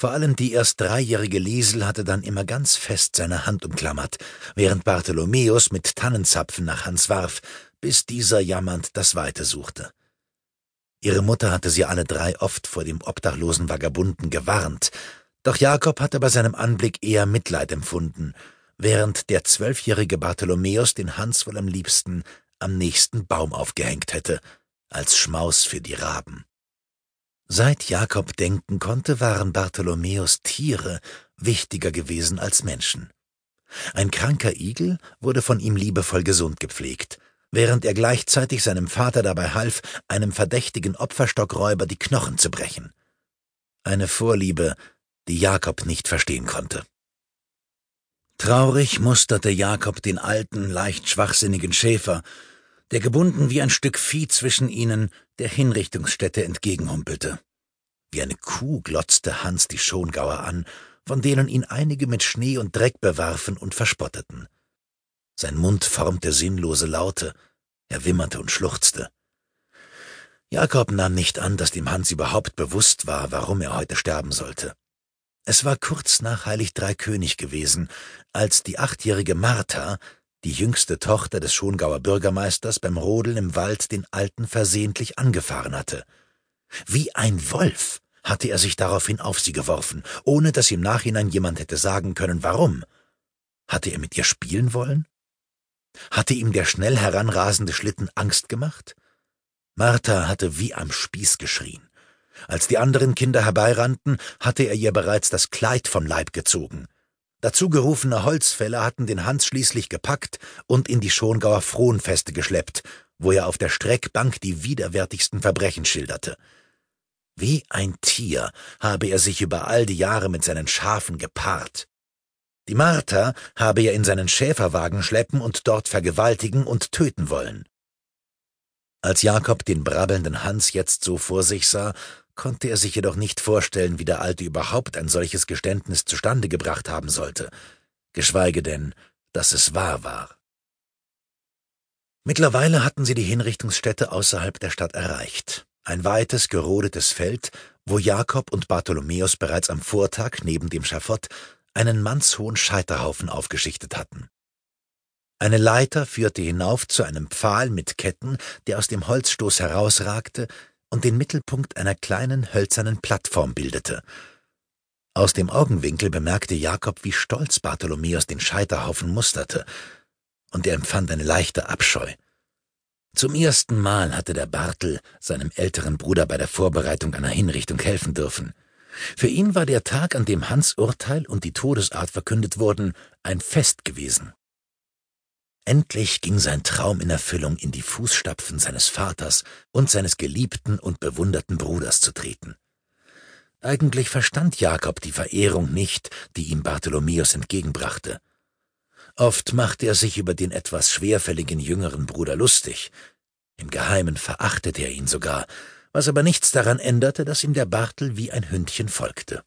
Vor allem die erst dreijährige Liesel hatte dann immer ganz fest seine Hand umklammert, während Bartholomäus mit Tannenzapfen nach Hans warf, bis dieser jammernd das Weite suchte. Ihre Mutter hatte sie alle drei oft vor dem obdachlosen Vagabunden gewarnt, doch Jakob hatte bei seinem Anblick eher Mitleid empfunden, während der zwölfjährige Bartholomäus den Hans wohl am liebsten am nächsten Baum aufgehängt hätte, als Schmaus für die Raben. Seit Jakob denken konnte, waren Bartholomäus Tiere wichtiger gewesen als Menschen. Ein kranker Igel wurde von ihm liebevoll gesund gepflegt, während er gleichzeitig seinem Vater dabei half, einem verdächtigen Opferstockräuber die Knochen zu brechen. Eine Vorliebe, die Jakob nicht verstehen konnte. Traurig musterte Jakob den alten, leicht schwachsinnigen Schäfer, der gebunden wie ein Stück Vieh zwischen ihnen der Hinrichtungsstätte entgegenhumpelte. Wie eine Kuh glotzte Hans die Schongauer an, von denen ihn einige mit Schnee und Dreck bewarfen und verspotteten. Sein Mund formte sinnlose Laute, er wimmerte und schluchzte. Jakob nahm nicht an, dass dem Hans überhaupt bewusst war, warum er heute sterben sollte. Es war kurz nach Heilig Drei König gewesen, als die achtjährige Martha, die jüngste Tochter des Schongauer Bürgermeisters, beim Rodeln im Wald den Alten versehentlich angefahren hatte. Wie ein Wolf hatte er sich daraufhin auf sie geworfen, ohne dass im Nachhinein jemand hätte sagen können, warum. Hatte er mit ihr spielen wollen? Hatte ihm der schnell heranrasende Schlitten Angst gemacht? Martha hatte wie am Spieß geschrien. Als die anderen Kinder herbeirannten, hatte er ihr bereits das Kleid vom Leib gezogen. Dazu gerufene Holzfäller hatten den Hans schließlich gepackt und in die Schongauer Frohnfeste geschleppt, wo er auf der Streckbank die widerwärtigsten Verbrechen schilderte. Wie ein Tier habe er sich über all die Jahre mit seinen Schafen gepaart. Die Martha habe er in seinen Schäferwagen schleppen und dort vergewaltigen und töten wollen. Als Jakob den brabbelnden Hans jetzt so vor sich sah, konnte er sich jedoch nicht vorstellen, wie der Alte überhaupt ein solches Geständnis zustande gebracht haben sollte, geschweige denn, dass es wahr war. Mittlerweile hatten sie die Hinrichtungsstätte außerhalb der Stadt erreicht, ein weites, gerodetes Feld, wo Jakob und Bartholomäus bereits am Vortag neben dem Schafott einen mannshohen Scheiterhaufen aufgeschichtet hatten. Eine Leiter führte hinauf zu einem Pfahl mit Ketten, der aus dem Holzstoß herausragte und den Mittelpunkt einer kleinen hölzernen Plattform bildete. Aus dem Augenwinkel bemerkte Jakob, wie stolz Bartholomäus den Scheiterhaufen musterte, und er empfand eine leichte Abscheu. Zum ersten Mal hatte der Bartel seinem älteren Bruder bei der Vorbereitung einer Hinrichtung helfen dürfen. Für ihn war der Tag, an dem Hans Urteil und die Todesart verkündet wurden, ein Fest gewesen. Endlich ging sein Traum in Erfüllung, in die Fußstapfen seines Vaters und seines geliebten und bewunderten Bruders zu treten. Eigentlich verstand Jakob die Verehrung nicht, die ihm Bartholomäus entgegenbrachte. Oft machte er sich über den etwas schwerfälligen jüngeren Bruder lustig. Im Geheimen verachtete er ihn sogar, was aber nichts daran änderte, dass ihm der Bartel wie ein Hündchen folgte.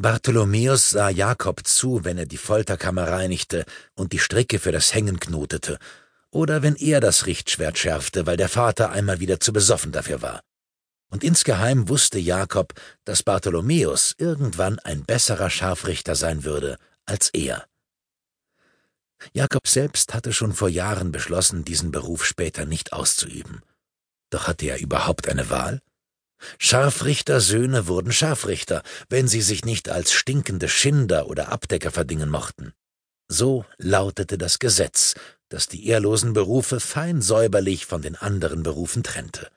Bartholomäus sah Jakob zu, wenn er die Folterkammer reinigte und die Stricke für das Hängen knotete, oder wenn er das Richtschwert schärfte, weil der Vater einmal wieder zu besoffen dafür war. Und insgeheim wusste Jakob, dass Bartholomäus irgendwann ein besserer Scharfrichter sein würde als er. Jakob selbst hatte schon vor Jahren beschlossen, diesen Beruf später nicht auszuüben. Doch hatte er überhaupt eine Wahl? Scharfrichtersöhne wurden Scharfrichter, wenn sie sich nicht als stinkende Schinder oder Abdecker verdingen mochten. So lautete das Gesetz, das die ehrlosen Berufe fein säuberlich von den anderen Berufen trennte.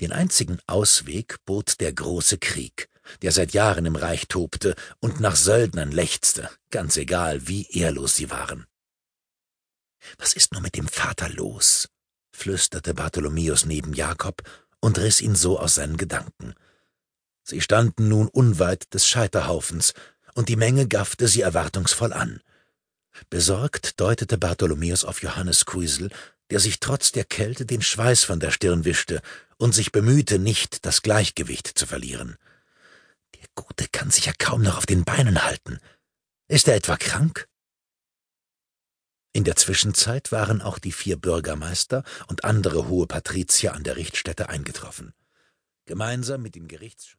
Den einzigen Ausweg bot der große Krieg, der seit Jahren im Reich tobte und nach Söldnern lechzte, ganz egal, wie ehrlos sie waren. Was ist nur mit dem Vater los? flüsterte Bartholomäus neben Jakob und riss ihn so aus seinen Gedanken. Sie standen nun unweit des Scheiterhaufens, und die Menge gaffte sie erwartungsvoll an. Besorgt deutete Bartholomäus auf Johannes Kuisel, der sich trotz der Kälte den Schweiß von der Stirn wischte und sich bemühte, nicht das Gleichgewicht zu verlieren. Der Gute kann sich ja kaum noch auf den Beinen halten. Ist er etwa krank? In der Zwischenzeit waren auch die vier Bürgermeister und andere hohe Patrizier an der Richtstätte eingetroffen. Gemeinsam mit dem Gerichts